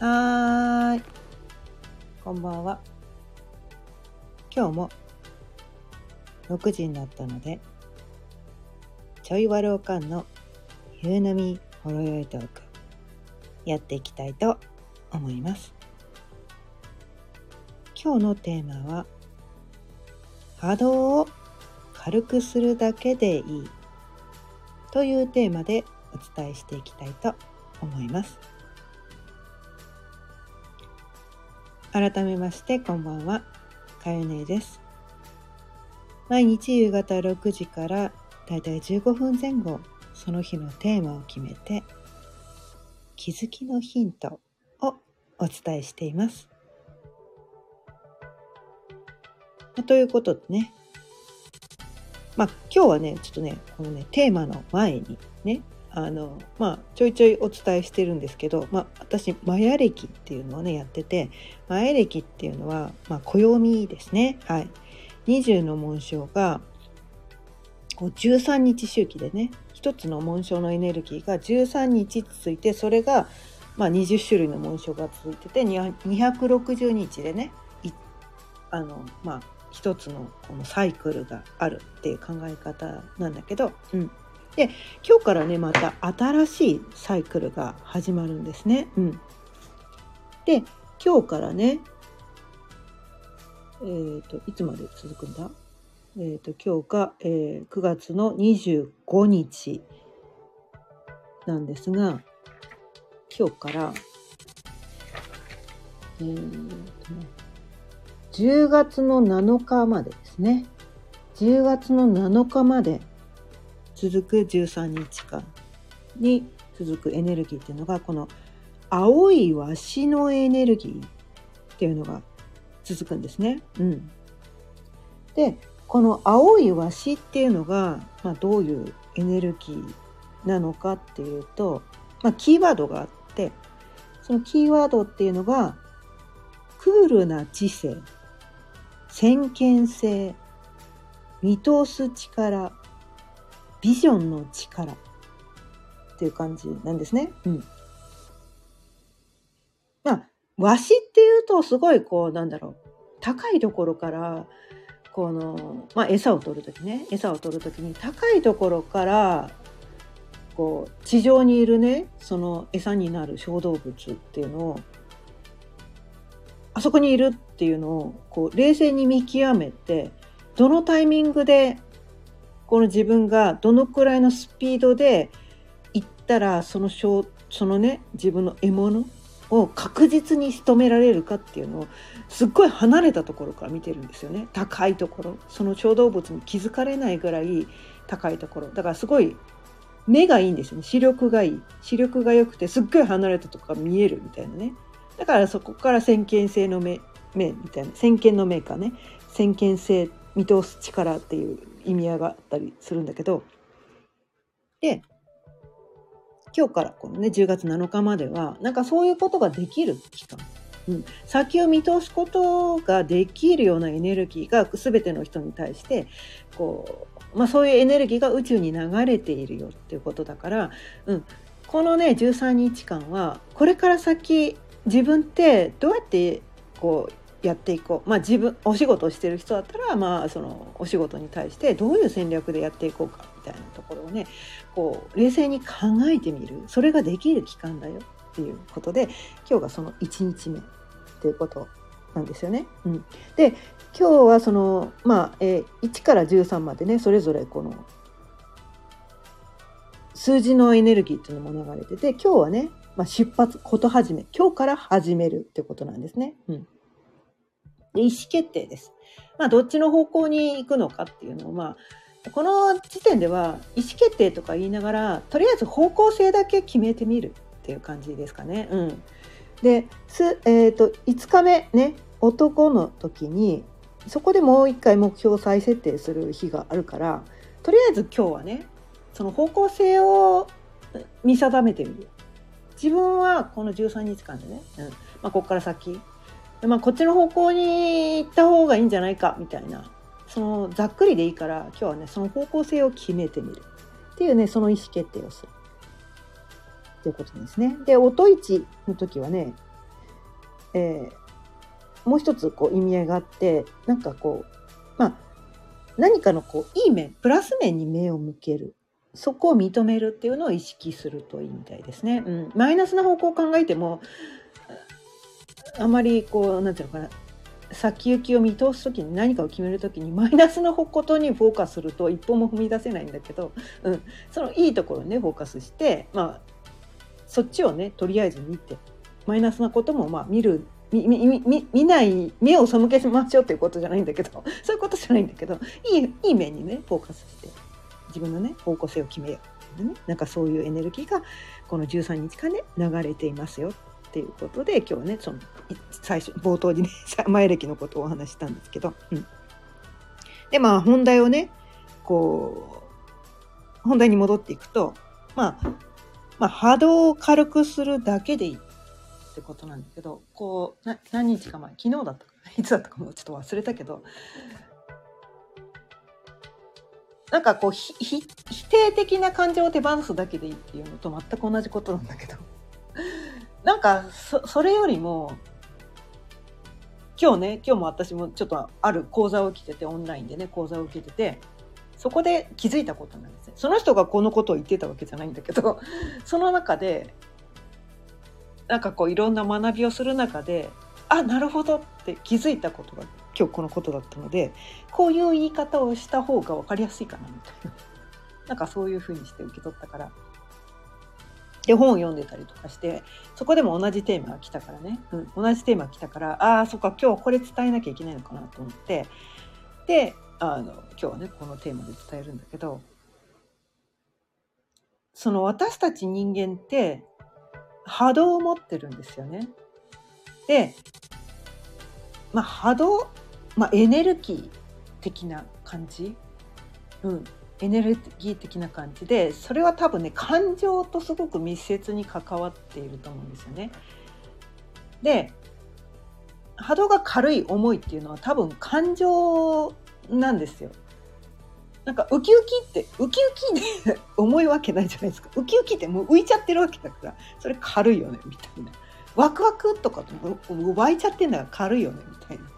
はーい。こんばんは。今日も6時になったので、ちょいわろうかんの夕飲みほろよいトーク、やっていきたいと思います。今日のテーマは、波動を軽くするだけでいいというテーマでお伝えしていきたいと思います。改めましてこんばんは。かよねです。毎日夕方6時からだいたい15分前後その日のテーマを決めて気づきのヒントをお伝えしています。ということでね。まあ今日はねちょっとねこのねテーマの前にねあのまあちょいちょいお伝えしてるんですけど、まあ、私マヤ暦っていうのをねやっててマヤ暦っていうのは、まあ、暦ですね。はい。20の紋章がこう13日周期でね一つの紋章のエネルギーが13日続いてそれが、まあ、20種類の紋章が続いてて260日でねあのまあ一つのこのサイクルがあるっていう考え方なんだけど、うん、で今日からねまた新しいサイクルが始まるんですね。うん、で今日からねえっ、ー、といつまで続くんだ？えっ、ー、と今日が、えー、9月の25日なんですが今日からえーとね、10月の7日までですね。10月の7日まで続く13日間に続くエネルギーっていうのがこの青いワシのエネルギーっていうのが続くんですね。うん、でこの青いワシっていうのが、まあ、どういうエネルギーなのかっていうと、まあ、キーワードがあってそのキーワードっていうのがクールな知性先見性見通す力ビジョンの力っていう感じなんですね。うん。まあ、わしっていうとすごいこうなんだろう高いところからこの、まあ、餌を取る時ね餌を取る時に高いところからこう地上にいるねその餌になる小動物っていうのをあそこにいるっていうのをこう冷静に見極めてどのタイミングでこの自分がどのくらいのスピードで行ったらそのそのね自分の獲物を確実に仕留められるかっていうのをすっごい離れたところから見てるんですよね。高いところ。その小動物に気づかれないぐらい高いところ。だからすごい目がいいんですよね。視力がいい。視力が良くてすっごい離れたとこが見えるみたいなね。だからそこから先見性の目目みたいな。先見の目かね。先見性見通す力っていう意味合いがあったりするんだけどで今日からこのね10月7日まではなんかそういうことができる期間、うん、先を見通すことができるようなエネルギーが全ての人に対してこう、まあ、そういうエネルギーが宇宙に流れているよっていうことだから、うん、このね13日間はこれから先自分ってどうやってこうやっていこう。まあ自分お仕事をしてる人だったらまあそのお仕事に対してどういう戦略でやっていこうかみたいなところをねこう冷静に考えてみる。それができる期間だよ。っていうことで今日がその1日目。っていうことなんですよね。うん、で今日はそのまあ、えー、1から13までねそれぞれこの数字のエネルギーっていうのも流れてて今日はね、まあ、出発こと始め今日から始めるってことなんですね。うん。で意思決定です。まあ、どっちの方向に行くのかっていうのを、まあ、この時点では意思決定とか言いながらとりあえず方向性だけ決めてみるっていう感じですかね。うん、ですえーと、5日目ね男の時にそこでもう一回目標を再設定する日があるからとりあえず今日はねその方向性を見定めてみる。自分はこの13日間でね、うんまあ、ここから先まあ、こっちの方向に行った方がいいんじゃないかみたいな。そのざっくりでいいから今日はねその方向性を決めてみる。っていうねその意思決定をする。ということですね。で音市の時はねえー、もう一つこう意味合いがあってなんかこうまあ何かのこういい面プラス面に目を向ける。そこを認めるっていうのを意識するといいみたいですね。うん、マイナスな方向を考えてもあまりこう何て言うのかな先行きを見通す時に何かを決める時にマイナスのことにフォーカスすると一歩も踏み出せないんだけど、うん、そのいいところにねフォーカスしてまあそっちをねとりあえず見てマイナスなこともまあ見る見見見ない目を背けましょうっていうことじゃないんだけど そういうことじゃないんだけどいいいい面にねフォーカスして自分のね方向性を決めようねなんかそういうエネルギーがこの13日間ね流れていますよ。っていうことで今日はねその最初冒頭にね 前歴のことをお話したんですけど、うん、でまあ本題をねこう本題に戻っていくとまあまあ波動を軽くするだけでいいってことなんだけどこう何日か前昨日だったか いつだったかもちょっと忘れたけどなんかこう否定的な感情を手放すだけでいいっていうのと全く同じことなんだけど。なんかそそれよりも今日ね今日も私もちょっとある講座を受けててオンラインでね講座を受けててそこで気づいたことなんですね。その人がこのことを言ってたわけじゃないんだけど その中でなんかこういろんな学びをする中であなるほどって気づいたことが今日このことだったのでこういう言い方をした方が分かりやすいかなみたいな。なんかそういうふうにして受け取ったからで本を読んでたりとかしてそこでも同じテーマが来たからね、うん、同じテーマが来たからああそっか今日これ伝えなきゃいけないのかなと思って。であの今日はねこのテーマで伝えるんだけどその私たち人間って波動を持ってるんですよね。で、まあ、波動、まあ、エネルギー的な感じ、うん、エネルギー的な感じでそれは多分ね感情とすごく密接に関わっていると思うんですよね。で波動が軽い重いっていうのは多分感情なんですよ。なんかウキウキってウキウキで重いわけないじゃないですかウキウキってもう浮いちゃってるわけだからそれ軽いよねみたいなワクワクとかと湧いちゃってんだから軽いよねみたいな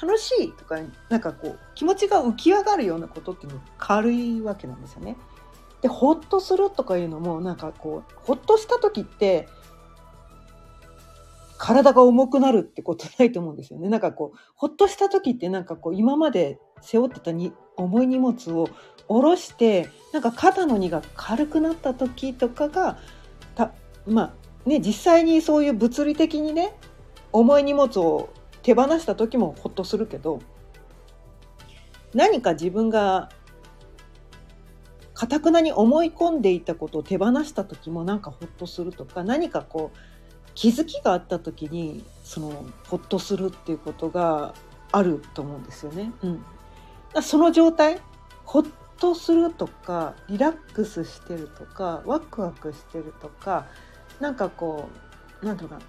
楽しいとかなんかこう気持ちが浮き上がるようなことっていうのは軽いわけなんですよね。でほっとするとかいうのもなんかこうほっとした時って体が重くなるってことないと思うんですよね。なんかこうほっとした時ってなんかこう今まで背負ってたに重い荷物を下ろしてなんか肩の荷が軽くなった時とかがたまあね実際にそういう物理的にね重い荷物を手放した時もほっとするけど何か自分がかたくなに思い込んでいたことを手放した時もなんかほっとするとか何かこう気づきがあった時にそのほっとするっていうことがあると思うんですよね。うん、その状態ほっとするとかリラックスしてるとかワクワクしてるとかなんかこう何て言うか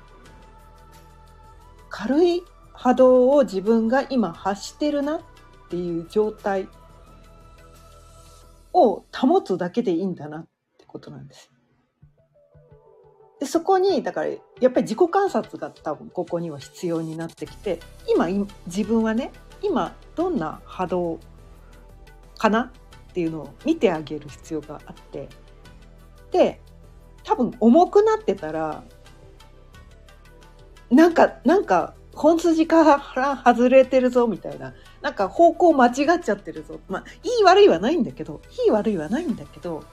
軽い波動を自分が今発してるなっていう状態を保つだけでいいんだなってことなんです。でそこにだからやっぱり自己観察が多分ここには必要になってきて今自分はね今どんな波動かなっていうのを見てあげる必要があってで多分重くなってたらなんかなんか本筋から外れてるぞみたいな。なんか方向間違っちゃってるぞ。まあいい悪いはないんだけどいい悪いはないんだけど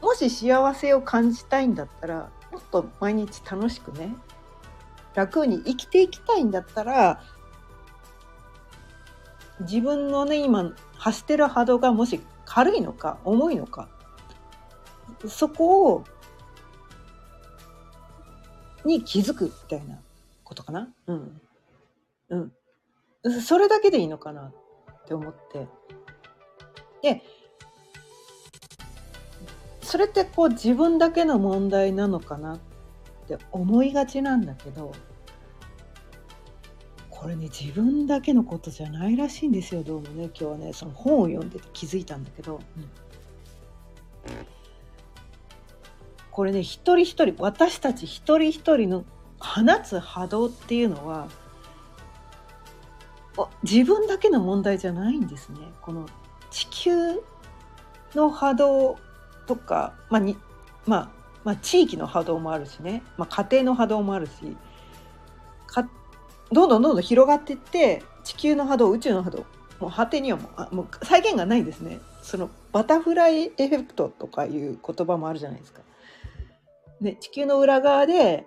もし幸せを感じたいんだったらもっと毎日楽しくね楽に生きていきたいんだったら自分のね今発してる波動がもし軽いのか重いのかそこをに気づくみたいな。ことかな？うん。うん。それだけでいいのかなって思って。でそれってこう自分だけの問題なのかなって思いがちなんだけどこれね自分だけのことじゃないらしいんですよどうもね。今日はねその本を読んでて気づいたんだけど、うん、これね一人一人私たち一人一人の放つ波動っていうのは自分だけの問題じゃないんですね。この地球の波動とか、まあにまあ、まあ、地域の波動もあるしね、まあ、家庭の波動もあるしかどんどんどんどん広がっていって地球の波動宇宙の波動もう果てにはもうあもう再現がないですねそのバタフライエフェクトとかいう言葉もあるじゃないですか。で地球の裏側で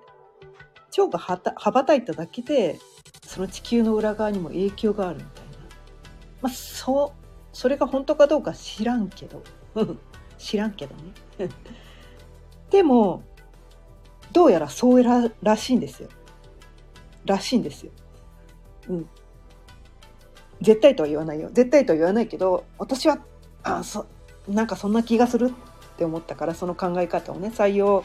蝶が羽ばたいただけでその地球の裏側にも影響があるみたいな。まあそうそれが本当かどうか知らんけど。知らんけどね。でもどうやらそうららしいんですよ。らしいんですよ。うん。絶対とは言わないよ。絶対とは言わないけど私はあそなんかそんな気がするって思ったからその考え方をね採用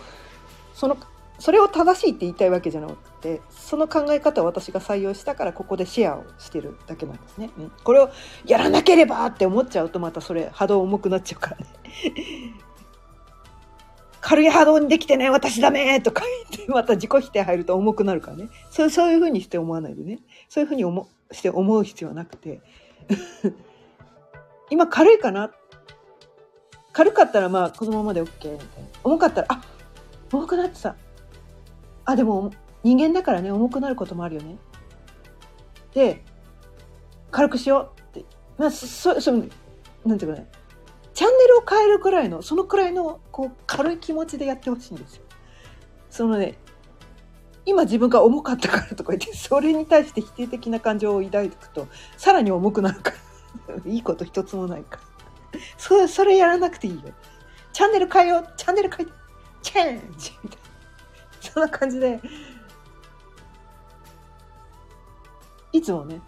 そのそれを正しいって言いたいわけじゃなくてその考え方を私が採用したからここでシェアをしてるだけなんですね。うん、これをやらなければって思っちゃうとまたそれ波動重くなっちゃうからね。軽い波動にできてね私ダメとか言ってまた自己否定入ると重くなるからね。そうそういうふうにして思わないでね。そういうふうに思して思う必要はなくて。今軽いかな？軽かったらまあこのままで OK みたいな。重かったらあ重くなってた。あでも人間だからね重くなることもあるよねで軽くしようってまあそそなんていうかねチャンネルを変えるくらいのそのくらいのこう軽い気持ちでやってほしいんですよ。そのね今自分が重かったからとか言ってそれに対して否定的な感情を抱いていくとさらに重くなるから いいこと一つもないからそれそれやらなくていいよ。チャンネル変えようチャンネル変えチェンジみたいな。そんな感じで、いつもね、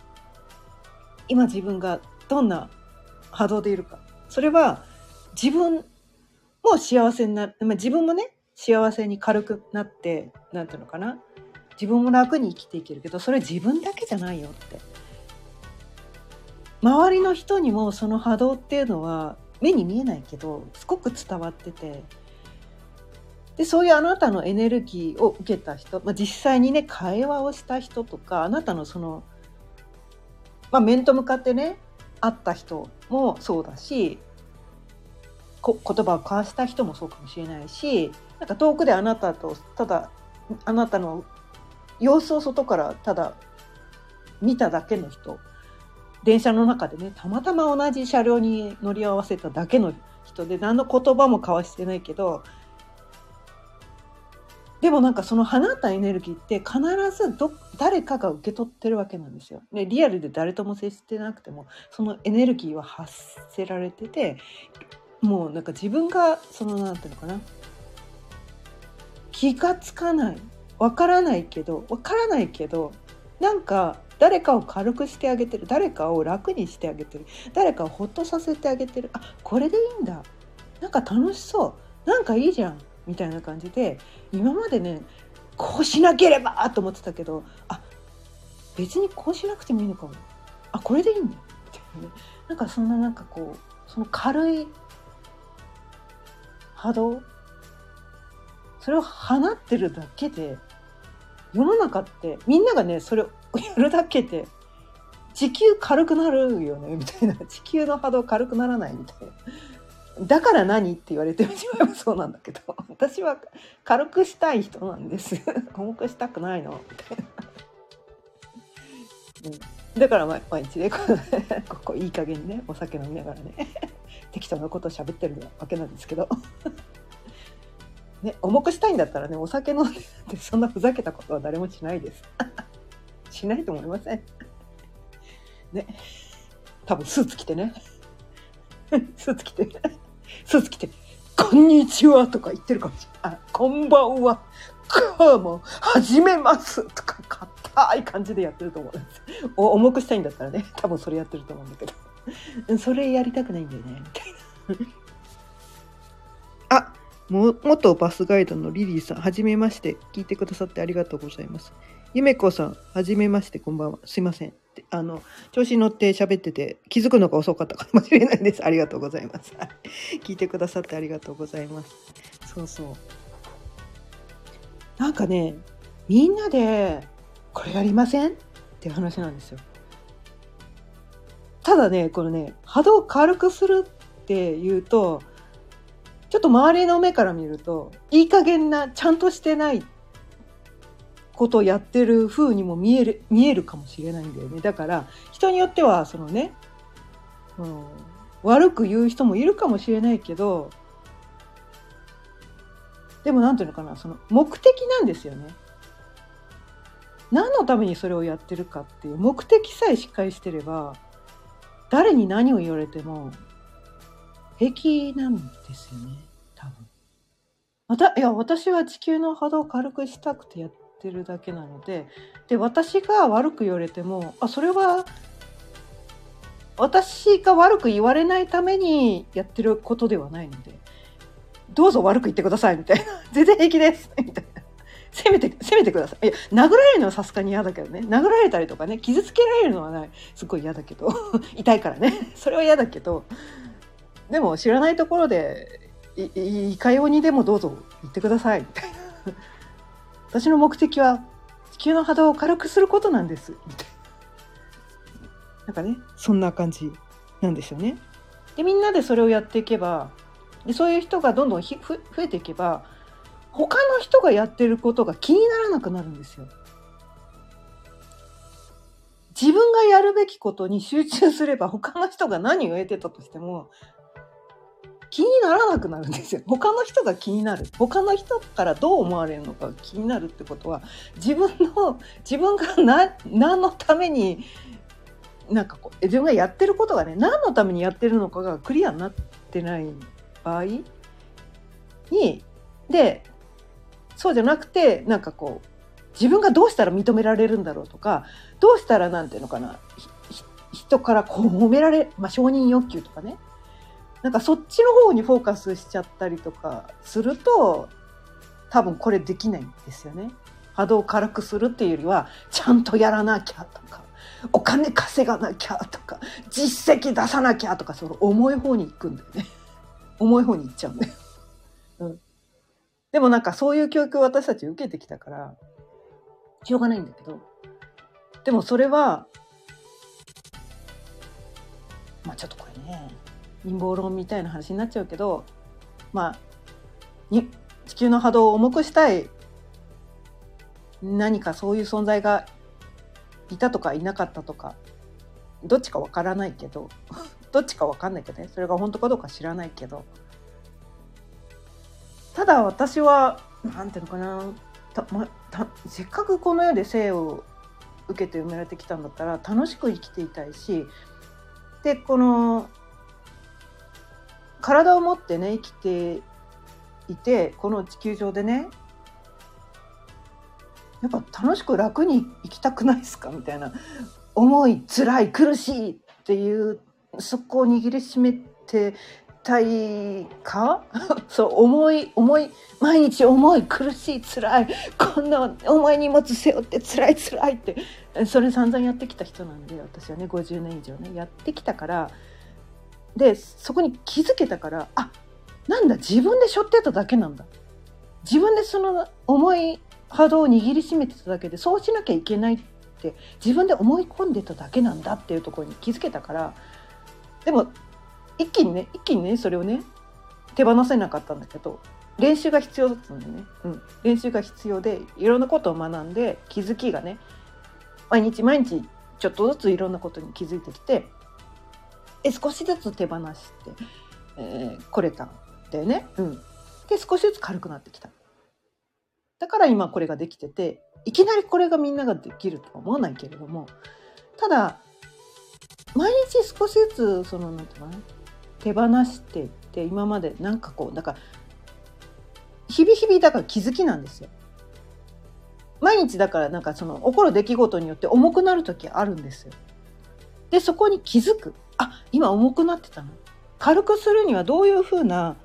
今自分がどんな波動でいるか。それは自分も幸せになる、まあ、自分もね、幸せに軽くなって、なんていうのかな。自分も楽に生きていけるけど、それ自分だけじゃないよって。周りの人にもその波動っていうのは目に見えないけど、すごく伝わってて、でそういうあなたのエネルギーを受けた人、まあ、実際にね会話をした人とかあなたのその、まあ、面と向かってね会った人もそうだしこ言葉を交わした人もそうかもしれないしなんか遠くであなたとただあなたの様子を外からただ見ただけの人電車の中でねたまたま同じ車両に乗り合わせただけの人で何の言葉も交わしてないけどでもなんかその放ったエネルギーって必ずど誰かが受け取ってるわけなんですよ。ね、リアルで誰とも接してなくてもそのエネルギーは発せられててもうなんか自分がその何て言うのかな気がつかないわからないけどわからないけどなんか誰かを軽くしてあげてる誰かを楽にしてあげてる誰かをほっとさせてあげてるあこれでいいんだなんか楽しそうなんかいいじゃんみたいな感じで今までねこうしなければと思ってたけどあ別にこうしなくてもいいのかも。あこれでいいんだ。みたいなねなんかそんななんかこうその軽い波動？それを放ってるだけで世の中ってみんながねそれを やるだけで地球軽くなるよねみたいな。地球の波動軽くならないみたいな。だから何って言われてしまえばそうなんだけど私は軽くしたい人なんです。重くしたくないの。みたいな、うん、だから毎日ねここいい加減にねお酒飲みながらね適当なことを喋ってるわけなんですけど。ね重くしたいんだったらねお酒飲んでそんなふざけたことは誰もしないです。しないと思いません。ね。多分スーツ着てね。スーツ着て。スーツ着て、こんにちはとか言ってるかもしれない。あ、こんばんは。今日も始めますとか、硬い感じでやってると思うんです。お重くしたいんだったらね、多分それやってると思うんだけど。それやりたくないんだよね、みたいな。あ、も元バスガイドのリリーさん、はじめまして。聞いてくださってありがとうございます。ゆめこさん、はじめまして、こんばんは。すいません。あの、調子に乗って喋ってて気づくのが遅かったかもしれないです。ありがとうございます。聞いてくださってありがとうございます。そうそう。なんかね、みんなでこれやりません？っていう話なんですよ。ただねこのね波動を軽くするっていうとちょっと周りの目から見るといい加減なちゃんとしてないことをやってる風にも見える見えるかもしれないんだよねだから人によってはそのね、うん、悪く言う人もいるかもしれないけどでも何ていうのかなその目的なんですよね。何のためにそれをやってるかっていう目的さえしっかりしてれば誰に何を言われても平気なんですよね多分。またいや私は地球の波動を軽くしたくてやってるだけなのでで私が悪く言われてもあそれは私が悪く言われないためにやってることではないのでどうぞ悪く言ってくださいみたいな。全然平気です。みたいな。攻めて攻めてください。いや殴られるのはさすがに嫌だけどね。殴られたりとかね傷つけられるのはない。すっごい嫌だけど。痛いからね。それは嫌だけど。でも知らないところでいいかようにでもどうぞ言ってください。みたいな。私の目的は地球の波動を軽くすることなんですみたいななんかねそんな感じなんですよね。でみんなでそれをやっていけばでそういう人がどんどん増えていけば他の人がやってることが気にならなくなるんですよ。自分がやるべきことに集中すれば他の人が何を得てたとしても気にならなくなるんですよ。他の人が気になる。他の人からどう思われるのか気になるってことは自分の自分が何のためになんかこう自分がやってることがね何のためにやってるのかがクリアになってない場合にでそうじゃなくてなんかこう自分がどうしたら認められるんだろうとかどうしたらなんていうのかな人からこう褒められ、まあ、承認欲求とかねなんかそっちの方にフォーカスしちゃったりとかすると多分これできないんですよね。波動を軽くするっていうよりはちゃんとやらなきゃとかお金稼がなきゃとか実績出さなきゃとかその重い方に行くんだよね。重い方に行っちゃうんだよ。うん。でもなんかそういう教育を私たち受けてきたから、しょうがないんだけど、でもそれは、まあちょっとこれね、陰謀論みたいな話になっちゃうけど、まあ、に地球の波動を重くしたい何かそういう存在がいたとかいなかったとかどっちかわからないけど どっちかわかんないけどねそれが本当かどうか知らないけどただ私は何ていうのかなた、ま、たせっかくこの世で生を受けて生まれてきたんだったら楽しく生きていたいしでこの体を持ってね生きていてこの地球上でねやっぱ楽しく楽に生きたくないですか？みたいな重い辛い苦しいっていうそこを握りしめてたいか？そう重い重い毎日重い苦しい辛いこんな重い荷物背負って辛い辛いってそれ散々やってきた人なんで私はね50年以上ねやってきたからでそこに気づけたからあなんだ自分で背負ってただけなんだ。自分でその重い波動を握りしめてただけでそうしなきゃいけないって自分で思い込んでただけなんだっていうところに気づけたからでも一気にね一気にねそれをね手放せなかったんだけど練習が必要だったんでね、うん、練習が必要でいろんなことを学んで気づきがね毎日毎日ちょっとずついろんなことに気づいてきてで少しずつ手放して、えー、来れたんだよね。うん、で少しずつ軽くなってきた。だから今これができてていきなりこれがみんなができるとは思わないけれどもただ毎日少しずつそのなんていうかな手放していって今までなんかこうだから日々日々だから気づきなんですよ。毎日だからなんかその起こる出来事によって重くなる時あるんですよ。でそこに気づくあ今重くなってたの？軽くするにはどういうふうな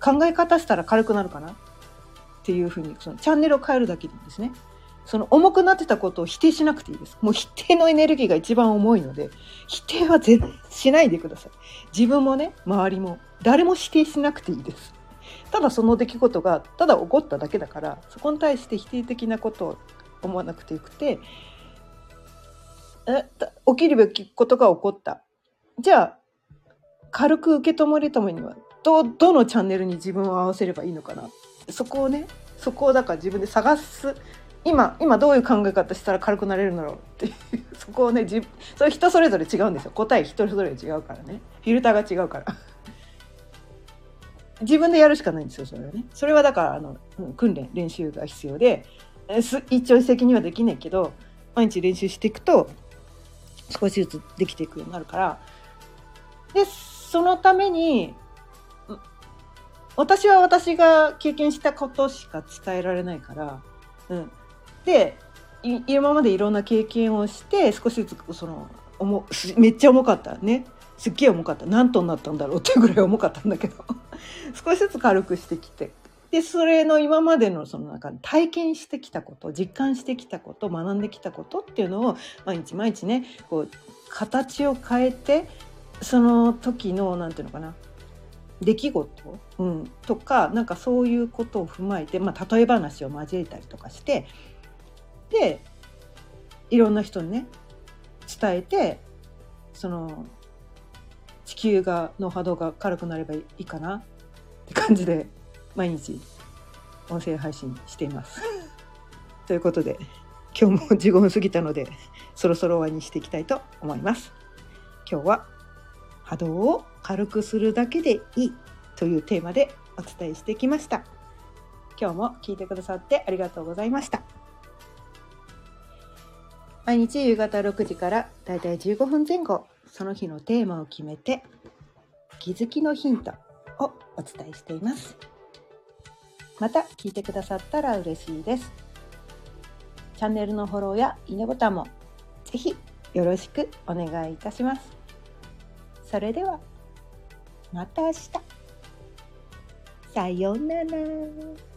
考え方したら軽くなるかな？っていうふうにそのチャンネルを変えるだけでいいんですね。その重くなってたことを否定しなくていいです。もう否定のエネルギーが一番重いので、否定は全しないでください。自分もね、周りも、誰も否定しなくていいです。ただその出来事がただ起こっただけだからそこに対して否定的なことを思わなくてよくてえ起きるべきことが起こった。じゃあ軽く受け止めるためにはどどのチャンネルに自分を合わせればいいのかな。そこをねそこをだから自分で探す。今今どういう考え方したら軽くなれるんだろうっていう。そこをね自それ人それぞれ違うんですよ。答え人それぞれ違うからね。フィルターが違うから。自分でやるしかないんですよそれはね。それはだからあの、うん、訓練練習が必要で。一朝一夕にはできないけど毎日練習していくと少しずつできていくようになるから。でそのために私は私が経験したことしか伝えられないから、うん、で今までいろんな経験をして少しずつその重めっちゃ重かったね。すっげえ重かった。何トンになったんだろうっていうぐらい重かったんだけど。少しずつ軽くしてきて。でそれの今までのその中体験してきたこと実感してきたこと学んできたことっていうのを毎日毎日ねこう形を変えてその時の何て言うのかな出来事、うん、とかなんかそういうことを踏まえて、まあ、例え話を交えたりとかしてでいろんな人にね伝えてその地球がの波動が軽くなればいいかなって感じで毎日音声配信しています。ということで今日も15分過ぎたのでそろそろ終わりにしていきたいと思います。今日は波動を軽くするだけでいいというテーマでお伝えしてきました。今日も聞いてくださってありがとうございました。毎日夕方6時からだいたい15分前後、その日のテーマを決めて、気づきのヒントをお伝えしています。また聞いてくださったら嬉しいです。チャンネルのフォローやいいねボタンもぜひよろしくお願いいたします。それでは、また明日。さようなら。